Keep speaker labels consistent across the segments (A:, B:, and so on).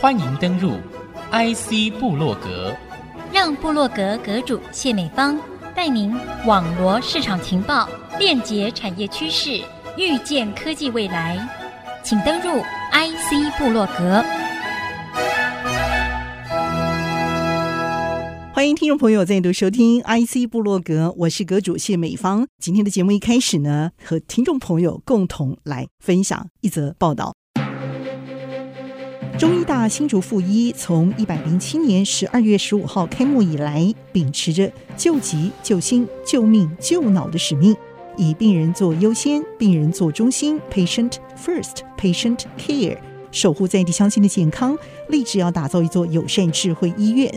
A: 欢迎登入 IC 部落格，
B: 让部落格阁主谢美芳带您网罗市场情报，链接产业趋势，预见科技未来。请登入 IC 部落格。
C: 欢迎听众朋友再度收听 IC 部落格，我是阁主谢美芳。今天的节目一开始呢，和听众朋友共同来分享一则报道。中医大新竹附一从一百零七年十二月十五号开幕以来，秉持着救急、救心、救命、救脑的使命，以病人做优先、病人做中心 （Patient First, Patient Care），守护在地乡亲的健康，立志要打造一座友善智慧医院。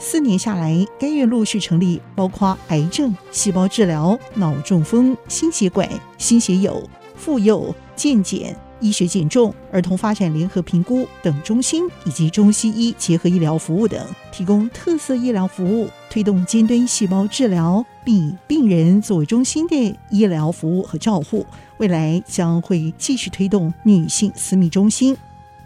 C: 四年下来，该院陆续成立，包括癌症、细胞治疗、脑中风、心血管、心血友、妇幼、健检。医学减重、儿童发展联合评估等中心，以及中西医结合医疗服务等，提供特色医疗服务，推动尖端细胞治疗，并以病人作为中心的医疗服务和照护。未来将会继续推动女性私密中心。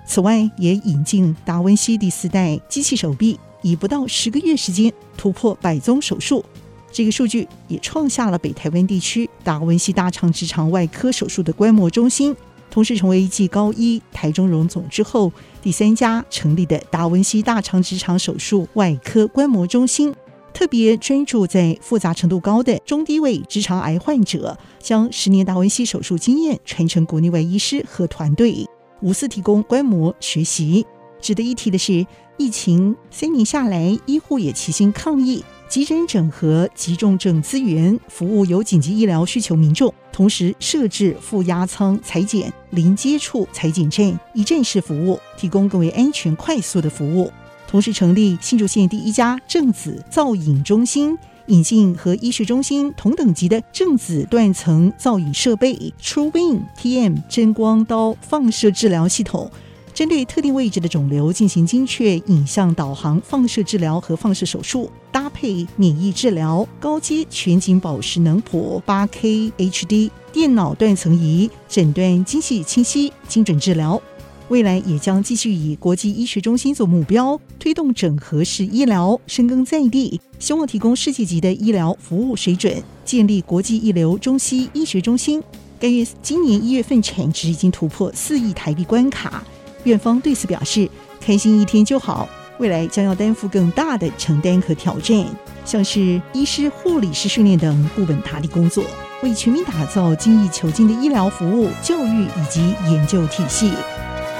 C: 此外，也引进达文西第四代机器手臂，以不到十个月时间突破百宗手术。这个数据也创下了北台湾地区达文西大肠直肠外科手术的观摩中心。同时成为继高医、台中荣总之后第三家成立的达文西大肠直肠手术外科观摩中心，特别专注在复杂程度高的中低位直肠癌患者，将十年达文西手术经验传承国内外医师和团队，无私提供观摩学习。值得一提的是，疫情三年下来，医护也齐心抗疫。急诊整合急重症资源，服务有紧急医疗需求民众，同时设置负压舱裁剪、零接触裁剪站，一站式服务，提供更为安全快速的服务。同时成立新竹县第一家正子造影中心，引进和医学中心同等级的正子断层造影设备，TrueBeam TM 真光刀放射治疗系统。针对特定位置的肿瘤进行精确影像导航放射治疗和放射手术，搭配免疫治疗、高阶全景宝石能谱、八 K HD 电脑断层仪诊断精细清晰、精准治疗。未来也将继续以国际医学中心做目标，推动整合式医疗，深耕在地，希望提供世界级的医疗服务水准，建立国际一流中西医学中心。该院今年一月份产值已经突破四亿台币关卡。院方对此表示，开心一天就好。未来将要担负更大的承担和挑战，像是医师、护理师训练等固本打底工作，为全民打造精益求精的医疗服务、教育以及研究体系。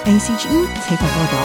C: IC 之音采访报道。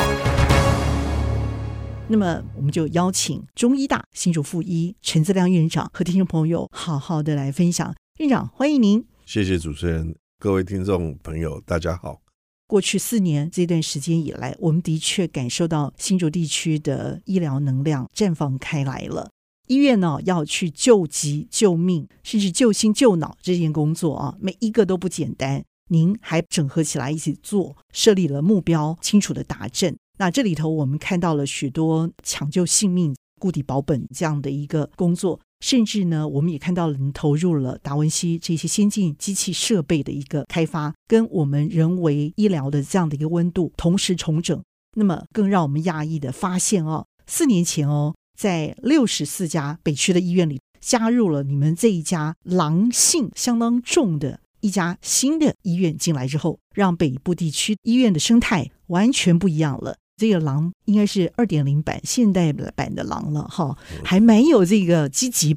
C: 那么，我们就邀请中医大新竹附一陈自亮院长和听众朋友好好的来分享。院长，欢迎您。
D: 谢谢主持人，各位听众朋友，大家好。
C: 过去四年这段时间以来，我们的确感受到新竹地区的医疗能量绽放开来了。医院呢，要去救急救命，甚至救心救脑这件工作啊，每一个都不简单。您还整合起来一起做，设立了目标，清楚的达阵。那这里头我们看到了许多抢救性命、固底保本这样的一个工作。甚至呢，我们也看到了，您投入了达文西这些先进机器设备的一个开发，跟我们人为医疗的这样的一个温度同时重整。那么，更让我们讶异的发现哦，四年前哦，在六十四家北区的医院里，加入了你们这一家狼性相当重的一家新的医院进来之后，让北部地区医院的生态完全不一样了。这个狼应该是二点零版现代版的狼了哈，还蛮有这个积极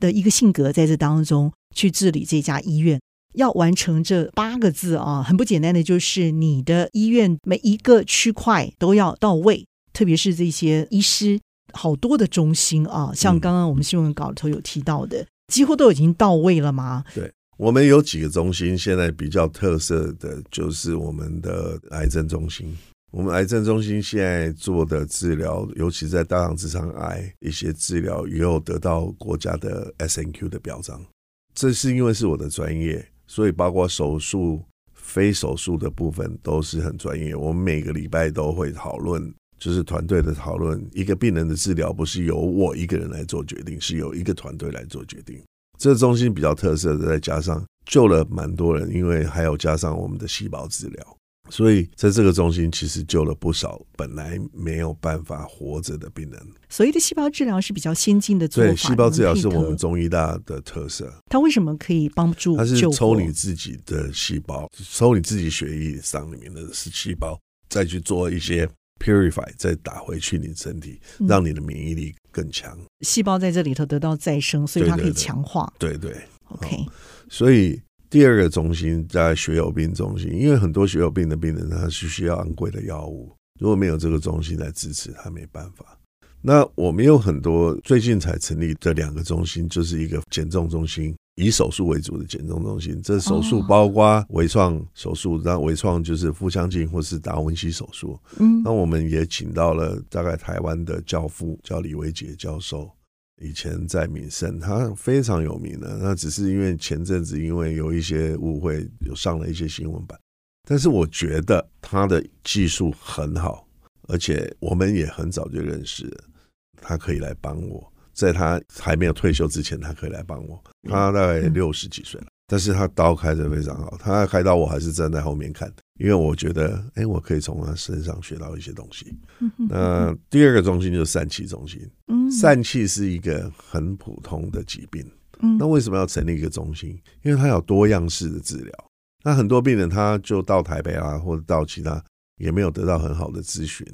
C: 的一个性格在这当中去治理这家医院。要完成这八个字啊，很不简单的，就是你的医院每一个区块都要到位，特别是这些医师好多的中心啊，像刚刚我们新闻稿里头有提到的，几乎都已经到位了吗？
D: 对，我们有几个中心，现在比较特色的就是我们的癌症中心。我们癌症中心现在做的治疗，尤其在大肠直肠癌一些治疗，也有得到国家的 SNQ 的表彰。这是因为是我的专业，所以包括手术、非手术的部分都是很专业。我们每个礼拜都会讨论，就是团队的讨论。一个病人的治疗不是由我一个人来做决定，是由一个团队来做决定。这中心比较特色的，再加上救了蛮多人，因为还有加上我们的细胞治疗。所以在这个中心，其实救了不少本来没有办法活着的病人。
C: 所谓的细胞治疗是比较先进的做法。
D: 对，细胞治疗是我们中医大的特色。
C: 它为什么可以帮助？
D: 它是抽你自己的细胞，抽你自己血液上里面的细胞，再去做一些 purify，再打回去你身体，让你的免疫力更强。
C: 嗯、细胞在这里头得到再生，所以它可以强化。
D: 对对，对，对
C: ，OK。
D: 所以。第二个中心在血友病中心，因为很多血友病的病人他是需要昂贵的药物，如果没有这个中心来支持，他没办法。那我们有很多最近才成立的两个中心，就是一个减重中心，以手术为主的减重中心。这手术包括微创手术，那微创就是腹腔镜或是达文西手术。嗯，那我们也请到了大概台湾的教父叫李维杰教授。以前在民生，他非常有名的。那只是因为前阵子因为有一些误会，有上了一些新闻版。但是我觉得他的技术很好，而且我们也很早就认识了，他可以来帮我。在他还没有退休之前，他可以来帮我。他大概六十几岁了。但是他刀开的非常好，他开刀我还是站在后面看，因为我觉得，哎、欸，我可以从他身上学到一些东西。那第二个中心就是疝气中心，疝气是一个很普通的疾病，那为什么要成立一个中心？因为它有多样式的治疗。那很多病人他就到台北啊，或者到其他也没有得到很好的咨询。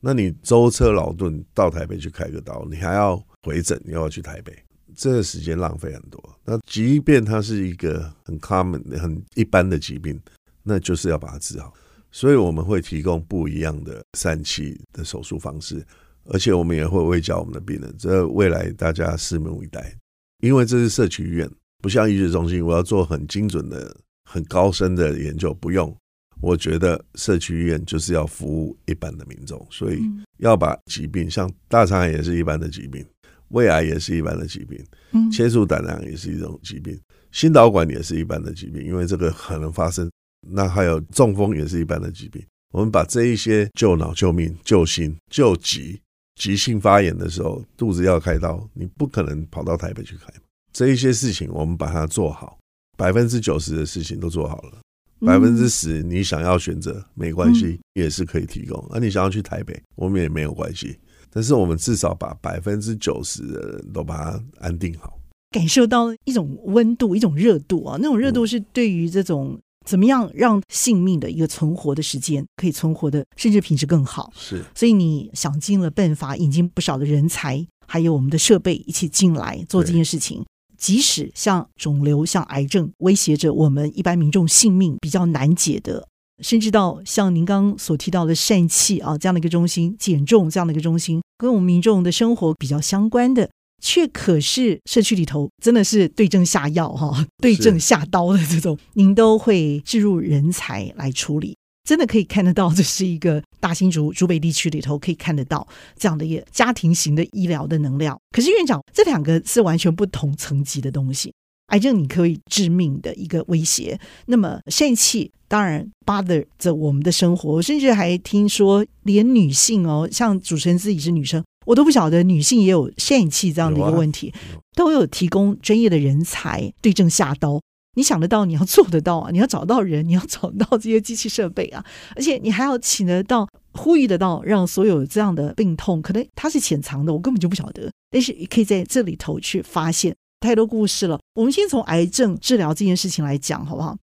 D: 那你舟车劳顿到台北去开个刀，你还要回诊，又要去台北。这个时间浪费很多。那即便它是一个很 common、很一般的疾病，那就是要把它治好。所以我们会提供不一样的疝气的手术方式，而且我们也会卫教我们的病人。这未来大家拭目以待，因为这是社区医院，不像医学中心，我要做很精准的、很高深的研究，不用。我觉得社区医院就是要服务一般的民众，所以要把疾病，像大肠癌也是一般的疾病。胃癌也是一般的疾病，切除胆囊也是一种疾病，心导管也是一般的疾病，因为这个可能发生。那还有中风也是一般的疾病。我们把这一些救脑、救命、救心、救急，急性发炎的时候，肚子要开刀，你不可能跑到台北去开。这一些事情我们把它做好，百分之九十的事情都做好了，百分之十你想要选择没关系，也是可以提供。那你想要去台北，我们也没有关系。但是我们至少把百分之九十的人都把它安定好，
C: 感受到一种温度，一种热度啊！那种热度是对于这种怎么样让性命的一个存活的时间可以存活的，甚至品质更好。
D: 是，
C: 所以你想尽了办法，引进不少的人才，还有我们的设备一起进来做这件事情。即使像肿瘤、像癌症威胁着我们一般民众性命比较难解的。甚至到像您刚刚所提到的疝气啊这样的一个中心，减重这样的一个中心，跟我们民众的生活比较相关的，却可是社区里头真的是对症下药哈，对症下刀的这种，您都会置入人才来处理，真的可以看得到，这是一个大新竹竹北地区里头可以看得到这样的一个家庭型的医疗的能量。可是院长，这两个是完全不同层级的东西。癌症你可以致命的一个威胁，那么疝气当然 bother 着我们的生活，甚至还听说连女性哦，像主持人自己是女生，我都不晓得女性也有疝气这样的一个问题，都有提供专业的人才对症下刀。你想得到，你要做得到啊！你要找到人，你要找到这些机器设备啊，而且你还要请得到、呼吁得到，让所有这样的病痛，可能它是潜藏的，我根本就不晓得，但是可以在这里头去发现。太多故事了，我们先从癌症治疗这件事情来讲，好不好？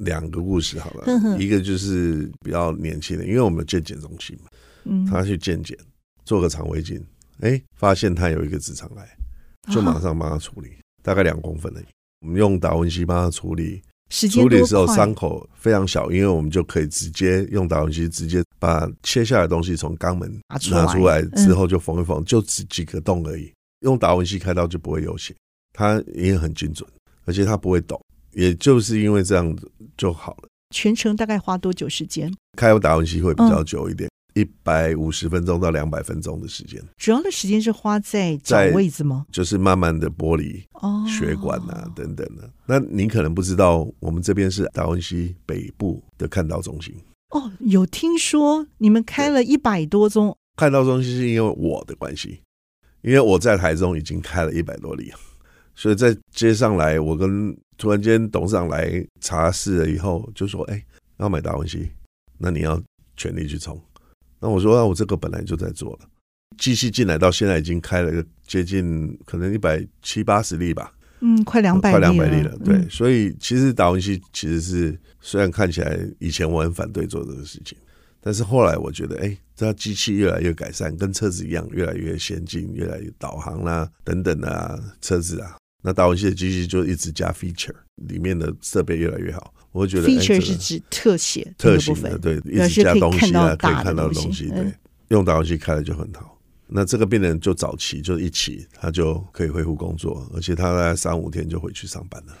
D: 两个故事好了，一个就是比较年轻的，因为我们有健检中心嘛，嗯，他去健检，做个肠胃镜，哎，发现他有一个直肠癌，就马上帮他处理，啊、大概两公分的，我们用达文西帮他处理，处理的时候伤口非常小，因为我们就可以直接用达文西直接把切下来的东西从肛门拿出来之后就缝一缝，就只几个洞而已，用达文西开刀就不会有血。它也很精准，而且他不会抖，也就是因为这样子就好了。
C: 全程大概花多久时间？
D: 开达文西会比较久一点，一百五十分钟到两百分钟的时间。
C: 主要的时间是花在找位置吗？
D: 就是慢慢的剥离哦血管啊、哦、等等的。那您可能不知道，我们这边是达文西北部的看到中心。
C: 哦，有听说你们开了一百多宗
D: 看到中心，是因为我的关系，因为我在台中已经开了一百多例。所以在接上来，我跟突然间董事长来查事了以后，就说：“哎，要买达文西。”那你要全力去冲。那我说，那我这个本来就在做了，机器进来到现在已经开了个接近可能一百七八十例吧，
C: 嗯，快两百，
D: 快两百例了。对，
C: 嗯、
D: 所以其实达文西其实是虽然看起来以前我很反对做这个事情，但是后来我觉得，哎，这机器越来越改善，跟车子一样，越来越先进，越来越导航啦、啊、等等啊，车子啊。那达文西的机器就一直加 feature，里面的设备越来越好，我会觉得
C: feature 是指特写
D: 特写的，对，一直加东西啊，可以看到的东西，对，用达文西开了就很好。那这个病人就早期就一起，他就可以恢复工作，而且他在三五天就回去上班了。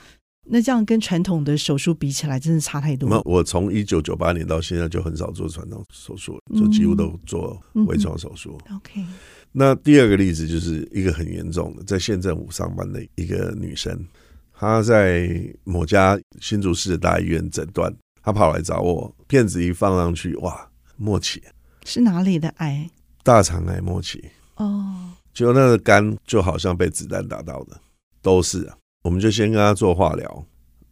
C: 那这样跟传统的手术比起来，真的差太多。
D: 那我从一九九八年到现在就很少做传统手术，就几乎都做微创手术。
C: OK。
D: 那第二个例子就是一个很严重的，在县政府上班的一个女生，她在某家新竹市的大医院诊断，她跑来找我，片子一放上去，哇，末期
C: 是哪里的癌？
D: 大肠癌末期哦，就那个肝就好像被子弹打到的，都是啊。我们就先跟她做化疗，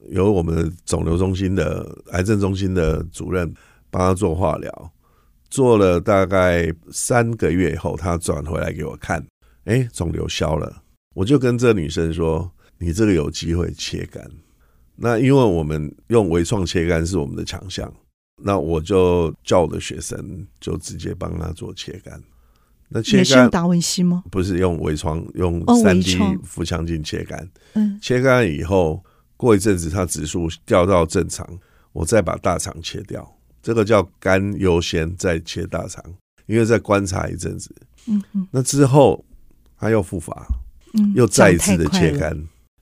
D: 由我们肿瘤中心的癌症中心的主任帮她做化疗。做了大概三个月以后，他转回来给我看，哎，肿瘤消了。我就跟这女生说：“你这个有机会切肝。”那因为我们用微创切肝是我们的强项，那我就叫我的学生就直接帮他做切肝。那切肝
C: 达文西吗？
D: 不是用微创，用三 D 腹腔镜切肝。
C: 嗯，
D: 切肝以后过一阵子，他指数掉到正常，我再把大肠切掉。这个叫肝优先，再切大肠，因为再观察一阵子。嗯嗯，那之后他又复发，嗯，又再一次的切肝，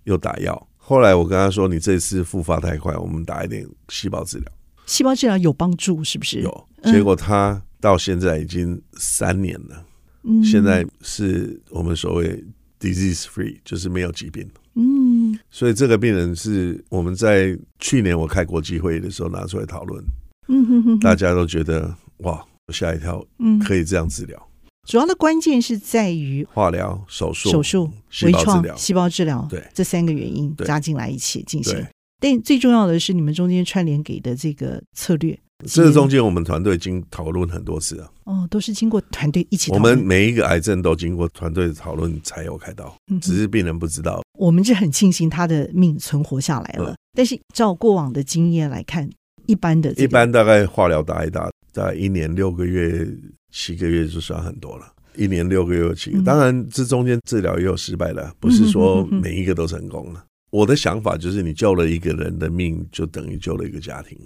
D: 又打药。后来我跟他说：“你这次复发太快，我们打一点细胞治疗。”
C: 细胞治疗有帮助是不是？
D: 有。结果他到现在已经三年了，嗯，现在是我们所谓 disease free，就是没有疾病。嗯，所以这个病人是我们在去年我开国际会议的时候拿出来讨论。嗯哼哼，大家都觉得哇，吓一跳，嗯，可以这样治疗。
C: 主要的关键是在于化疗、
D: 手术、
C: 手术、微创、细胞治疗，
D: 对
C: 这三个原因加进来一起进行。但最重要的是，你们中间串联给的这个策略，
D: 这中间我们团队已经讨论很多次了。
C: 哦，都是经过团队一起讨论。
D: 我们每一个癌症都经过团队讨论才有开刀，只是病人不知道。
C: 我们是很庆幸他的命存活下来了，但是照过往的经验来看。一般的，
D: 一般大概化疗打一打，大概一年六个月、七个月就算很多了。一年六个月、七个月，当然这中间治疗也有失败的，不是说每一个都成功了。我的想法就是，你救了一个人的命，就等于救了一个家庭。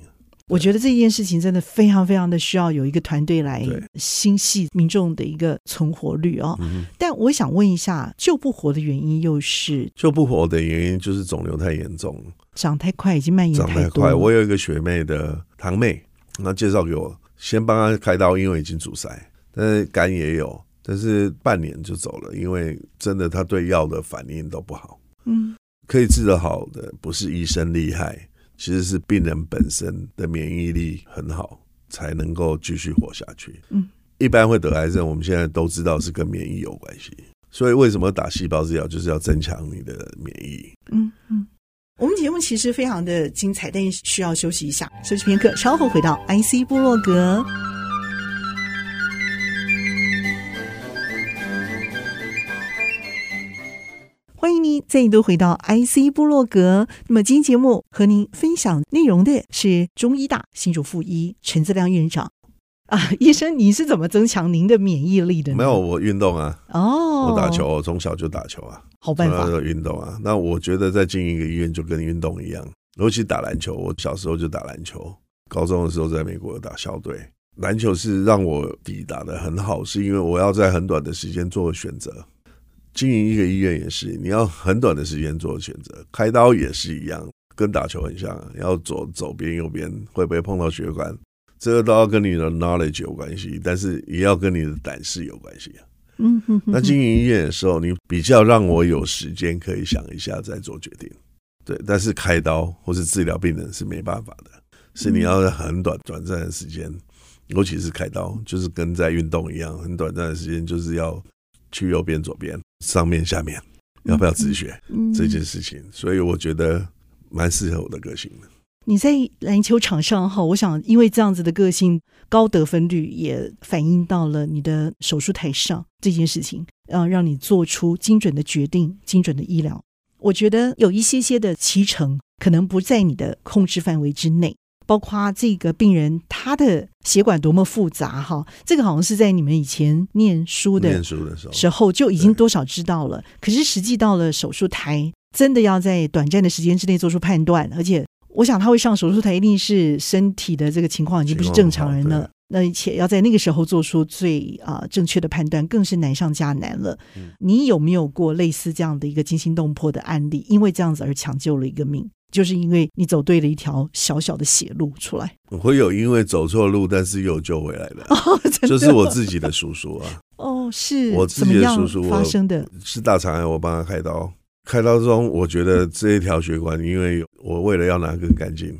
C: 我觉得这件事情真的非常非常的需要有一个团队来心系民众的一个存活率哦。但我想问一下，救不活的原因又是？
D: 救不活的原因就是肿瘤太严重，
C: 长太快，已经蔓延太多。
D: 长太快，我有一个学妹的堂妹，她介绍给我，先帮她开刀，因为已经阻塞，但是肝也有，但是半年就走了，因为真的她对药的反应都不好。嗯，可以治得好的不是医生厉害。其实是病人本身的免疫力很好，才能够继续活下去。嗯，一般会得癌症，我们现在都知道是跟免疫有关系。所以为什么打细胞治疗，就是要增强你的免疫。
C: 嗯嗯，我们节目其实非常的精彩，但需要休息一下，休息片刻，稍后回到 IC 部落格。欢迎您再度回到 IC 部落格。那么今天节目和您分享内容的是中医大新竹附医陈自亮院长啊，医生，你是怎么增强您的免疫力的呢？
D: 没有，我运动啊，
C: 哦，
D: 我打球，我从小就打球啊，
C: 好办法，
D: 运动啊。那我觉得在经营一个医院就跟运动一样，尤其打篮球，我小时候就打篮球，高中的时候在美国打校队，篮球是让我抵达的很好，是因为我要在很短的时间做个选择。经营一个医院也是，你要很短的时间做选择。开刀也是一样，跟打球很像，要左左边右边，会不会碰到血管，这个都要跟你的 knowledge 有关系，但是也要跟你的胆识有关系啊。嗯哼，那经营医院的时候，你比较让我有时间可以想一下再做决定。对，但是开刀或是治疗病人是没办法的，是你要很短短暂的时间，尤其是开刀，就是跟在运动一样，很短暂的时间就是要去右边左边。上面下面要不要止血、嗯嗯、这件事情，所以我觉得蛮适合我的个性的。
C: 你在篮球场上哈，我想因为这样子的个性，高得分率也反映到了你的手术台上这件事情，让让你做出精准的决定、精准的医疗。我觉得有一些些的脐橙可能不在你的控制范围之内，包括这个病人他的血管多么复杂哈，这个好像是在你们以前念书的
D: 念书的时候
C: 时候就已经多少知道了，可是实际到了手术台，真的要在短暂的时间之内做出判断，而且。我想他会上手术台，一定是身体的这个情况已经不是正常人了。那而且要在那个时候做出最啊、呃、正确的判断，更是难上加难了。嗯、你有没有过类似这样的一个惊心动魄的案例？因为这样子而抢救了一个命，就是因为你走对了一条小小的血路出来。
D: 我会有因为走错路，但是又救回来的，哦、真的就是我自己的叔叔啊。
C: 哦，是
D: 我自己的叔叔
C: 发生的，
D: 是大肠癌，我帮他开刀。开刀中，我觉得这一条血管，因为我为了要拿更干净，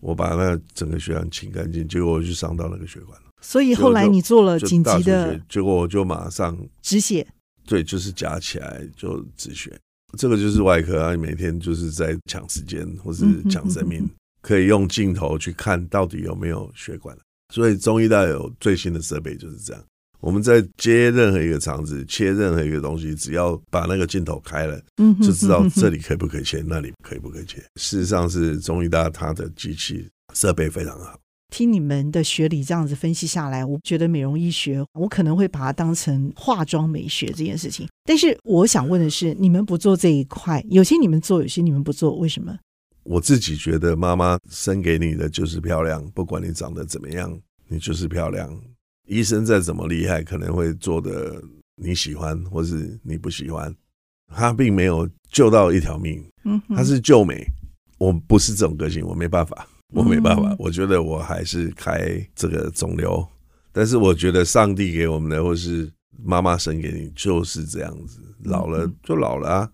D: 我把那整个血管清干净，结果我就伤到那个血管了。
C: 所以后来你做了紧急的，
D: 结果我就马上
C: 止血。
D: 对，就是夹起来就止血。这个就是外科啊，每天就是在抢时间或是抢生命，可以用镜头去看到底有没有血管。所以中医大有最新的设备就是这样。我们在接任何一个肠子，切任何一个东西，只要把那个镜头开了，就知道这里可以不可以切，那里可以不可以切。事实上是中医大它的机器设备非常好。
C: 听你们的学理这样子分析下来，我觉得美容医学，我可能会把它当成化妆美学这件事情。但是我想问的是，你们不做这一块，有些你们做，有些你们不做，为什么？
D: 我自己觉得，妈妈生给你的就是漂亮，不管你长得怎么样，你就是漂亮。医生再怎么厉害，可能会做的你喜欢，或是你不喜欢。他并没有救到一条命，他是救美。我不是这种个性，我没办法，我没办法。我觉得我还是开这个肿瘤，但是我觉得上帝给我们的，或是妈妈生给你，就是这样子。老了就老了啊。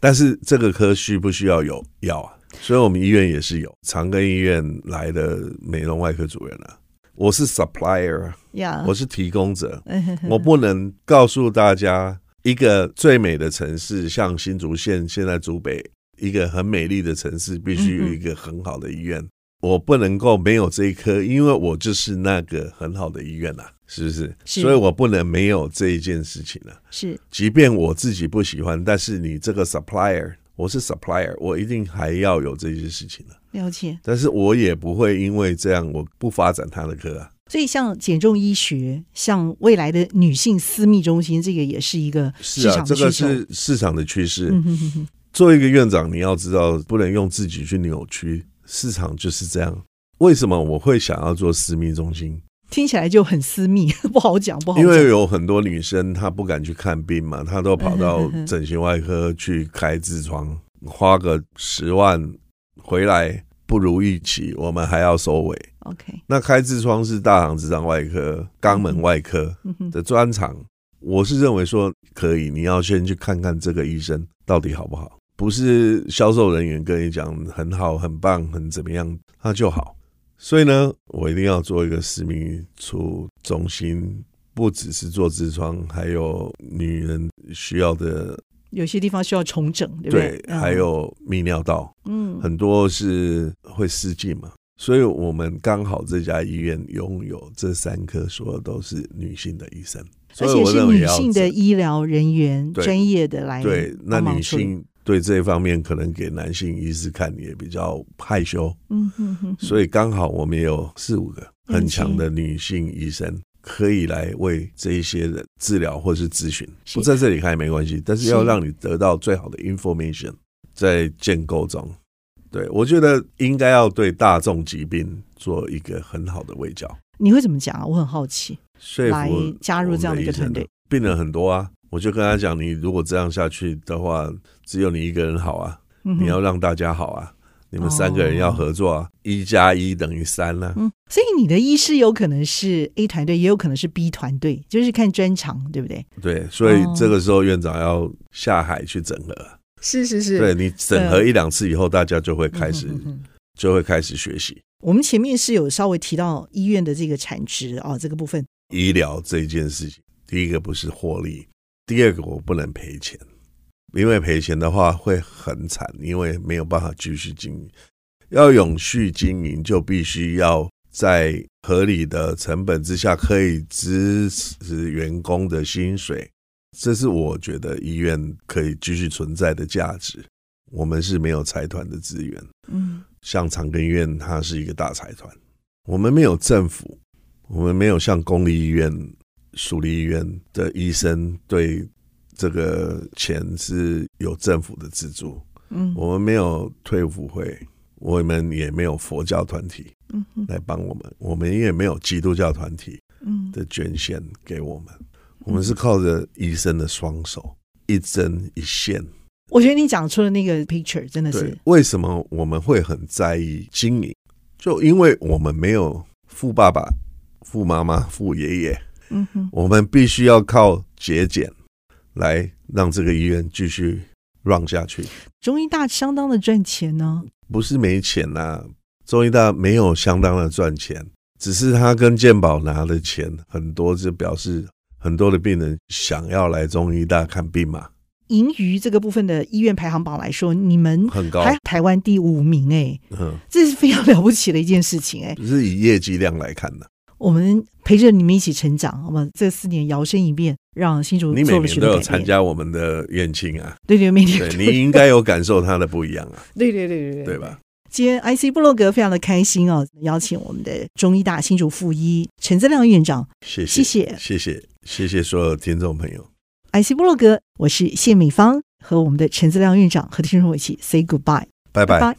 D: 但是这个科需不需要有药啊？所以我们医院也是有长庚医院来的美容外科主任啊。我是 supplier，Yeah. 我是提供者，我不能告诉大家一个最美的城市，像新竹县现在竹北一个很美丽的城市，必须有一个很好的医院。我不能够没有这一颗，因为我就是那个很好的医院呐，是不是？是。所以我不能没有这一件事情了。是，即便我自己不喜欢，但是你这个 supplier。我是 supplier，我一定还要有这些事情的
C: 了解，
D: 但是我也不会因为这样我不发展他的科啊。
C: 所以像减重医学，像未来的女性私密中心，这个也是一个市场的趋势。是啊，这个是
D: 市场的趋势。嗯、哼哼哼。做一个院长，你要知道，不能用自己去扭曲市场，就是这样。为什么我会想要做私密中心？
C: 听起来就很私密，不好讲，不好讲。
D: 因为有很多女生她不敢去看病嘛，她都跑到整形外科去开痔疮，花个十万回来不如预期，我们还要收尾。OK，那开痔疮是大肠直肠外科、肛门外科的专长。我是认为说可以，你要先去看看这个医生到底好不好，不是销售人员跟你讲很好、很棒、很怎么样，他就好。所以呢，我一定要做一个私密处中心，不只是做痔疮，还有女人需要的，
C: 有些地方需要重整，对不对？
D: 对，还有泌尿道，嗯，很多是会失禁嘛，所以我们刚好这家医院拥有这三科，所有都是女性的医生，
C: 而且是女性的医疗人员，专业的来
D: 对，那女性。对这一方面，可能给男性医师看也比较害羞，嗯哼哼，所以刚好我们也有四五个很强的女性医生，可以来为这一些人治疗或是咨询。不在这里看也没关系，但是要让你得到最好的 information，在建构中。对，我觉得应该要对大众疾病做一个很好的卫教。
C: 你会怎么讲啊？我很好奇。来加入这样的一个团队，
D: 病人很多啊。我就跟他讲，你如果这样下去的话，只有你一个人好啊，你要让大家好啊，你们三个人要合作啊，一加一等于三呢。
C: 嗯，所以你的医师有可能是 A 团队，也有可能是 B 团队，就是看专长，对不对？
D: 对，所以这个时候院长要下海去整合。
C: 是是是，
D: 对，你整合一两次以后，大家就会开始就会开始学习。
C: 我们前面是有稍微提到医院的这个产值啊，这个部分。
D: 医疗这件事情，第一个不是获利。第二个，我不能赔钱，因为赔钱的话会很惨，因为没有办法继续经营。要永续经营，就必须要在合理的成本之下，可以支持员工的薪水。这是我觉得医院可以继续存在的价值。我们是没有财团的资源，嗯，像长庚医院，它是一个大财团。我们没有政府，我们没有像公立医院、属立医院的医生对这个钱是有政府的资助。嗯，我们没有退伍会，我们也没有佛教团体，嗯，来帮我们。我们也没有基督教团体，嗯，的捐献给我们。我们是靠着医生的双手，一针一线。
C: 我觉得你讲出的那个 picture 真的是
D: 为什么我们会很在意经营？就因为我们没有富爸爸、富妈妈、富爷爷，嗯哼，我们必须要靠节俭来让这个医院继续 run 下去。
C: 中医大相当的赚钱呢？
D: 不是没钱呐、啊，中医大没有相当的赚钱，只是他跟健保拿的钱很多，就表示。很多的病人想要来中医大看病嘛？
C: 盈余这个部分的医院排行榜来说，你们很高，还台湾第五名哎，嗯，这是非常了不起的一件事情哎。
D: 只是以业绩量来看的。
C: 我们陪着你们一起成长，好吗？这四年摇身一变，让新竹。
D: 你每年都有参加我们的院庆啊？
C: 对对，每年
D: 对，你应该有感受它的不一样啊。
C: 对对对对对，
D: 对吧？
C: 今天 IC 部落格非常的开心哦，邀请我们的中医大新竹附医陈资亮院长，
D: 谢谢谢谢谢谢谢谢所有听众朋友。
C: IC 部落格，我是谢美芳，和我们的陈资亮院长和听众一起 say goodbye，
D: 拜拜。